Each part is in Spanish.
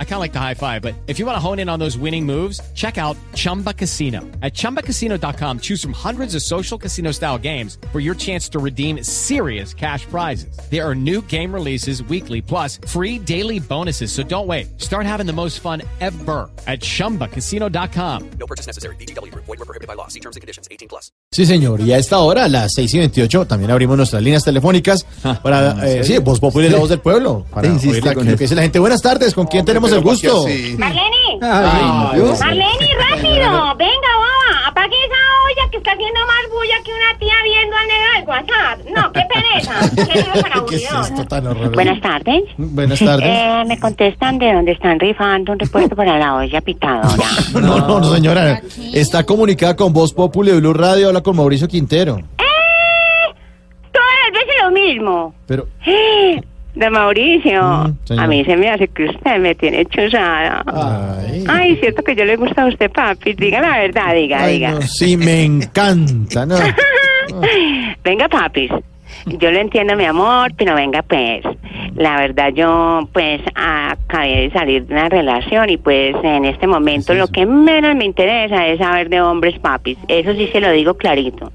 I kind of like the high five, but if you want to hone in on those winning moves, check out Chumba Casino. At chumbacasino.com, choose from hundreds of social casino style games for your chance to redeem serious cash prizes. There are new game releases weekly, plus free daily bonuses. So don't wait. Start having the most fun ever at chumbacasino.com. No purchase necessary. BGW. Void were prohibited by law. See terms and conditions. 18 plus. Sí, señor. Y a esta hora, a las 6 y 28, también abrimos nuestras líneas telefónicas para, eh, sí, Voz Populi es la voz del pueblo. Para oír la- lo que dice la gente. Buenas tardes, ¿con quién tenemos el gusto? Marlene, Ay, Marlene, rápido, venga, baba, apague esa olla que está haciendo más bulla que una tía viendo al negro del WhatsApp. No, qué pereza, qué lío tan ¿Qué es esto tan horroroso? Buenas tardes. Buenas tardes. Eh, me contestan de dónde están rifando un repuesto para la olla pitadora. No, no, no, señora. Está comunicada con Voz Populi de Blue Radio, habla con Mauricio Quintero. ¡Eh! Todas las veces lo mismo. Pero, ¡Eh! De Mauricio, Mm, a mí se me hace que usted me tiene chuzada. ay. Ay, cierto que yo le gusta a usted, papi. Diga la verdad, diga, Ay, diga. no, sí, me encanta, ¿no? Venga, papis. Yo lo entiendo, mi amor, pero venga, pues. La verdad, yo, pues, acabé de salir de una relación y, pues, en este momento lo que menos me interesa es saber de hombres, papis. Eso sí se lo digo clarito.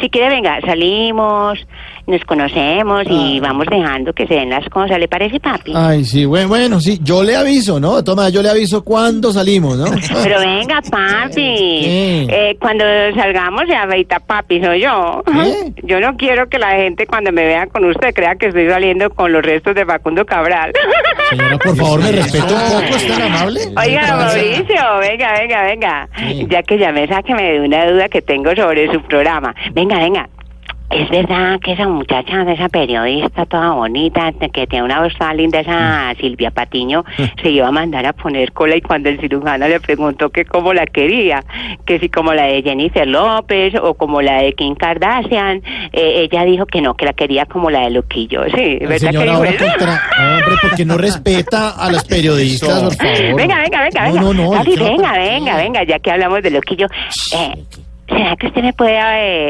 Si quiere, venga, salimos, nos conocemos y vamos dejando que se den las cosas. ¿Le parece, papi? Ay, sí, bueno, bueno, sí, yo le aviso, ¿no? Toma, yo le aviso cuando salimos, ¿no? Pero venga, papi. Eh, cuando salgamos se afeita papi, soy yo. ¿Qué? Yo no quiero que la gente cuando me vea con usted crea que estoy saliendo con los restos de Facundo Cabral. Señora, por favor, me respeta un poco, ¿es tan amable? Oiga, Mauricio, venga, venga, venga. Sí. Ya que llamé, sáqueme de una duda que tengo sobre su programa. Venga, venga. ¿Es verdad que esa muchacha, esa periodista toda bonita, que tiene una voz tan linda, esa Silvia Patiño, se iba a mandar a poner cola y cuando el cirujano le preguntó que cómo la quería, que si como la de Jennifer López o como la de Kim Kardashian, eh, ella dijo que no, que la quería como la de Loquillo. Sí, ¿verdad que señora, ahora contra... Hombre, porque no respeta a las periodistas, por favor. Venga, venga, venga, No, venga. no, no, yo- venga, venga, venga, ya que hablamos de loquillo. Eh, ¿Será que usted me puede,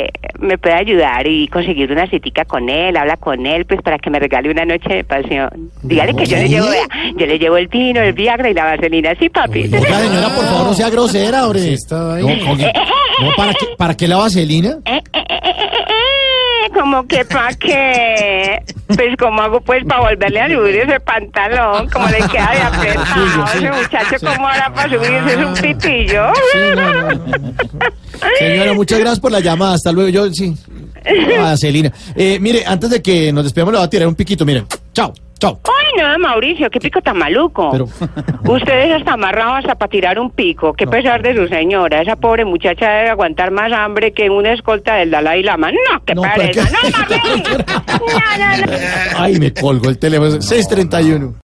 eh, me puede ayudar y conseguir una citica con él? Habla con él, pues, para que me regale una noche de pasión. Dígale que yo le llevo, vea, yo le llevo el vino, el Viagra y la vaselina, ¿sí, papi? Oiga, señora, por favor, no sea grosera, hombre. No, oye, no, ¿para qué, ¿para qué la vaselina? Eh, eh, eh, como que pa' qué, pues cómo hago pues para volverle a subir ese pantalón, como le queda de apretado, Sí, sí. ese muchacho cómo hará para subirse, es un pitillo. No, no. Señora, muchas gracias por la llamada. Hasta luego. Yo, sí. Vaselina. Eh, mire, antes de que nos despedamos, le voy a tirar un piquito. Miren. Chao, chao. No, Mauricio, qué pico tan maluco. Pero- Ustedes hasta amarrados hasta para tirar un pico. Qué pesar de su señora. Esa pobre muchacha debe aguantar más hambre que una escolta del Dalai Lama. No, qué No, pereza. pero No, Marlene. No, no, no. Ay, me colgó el teléfono. 631.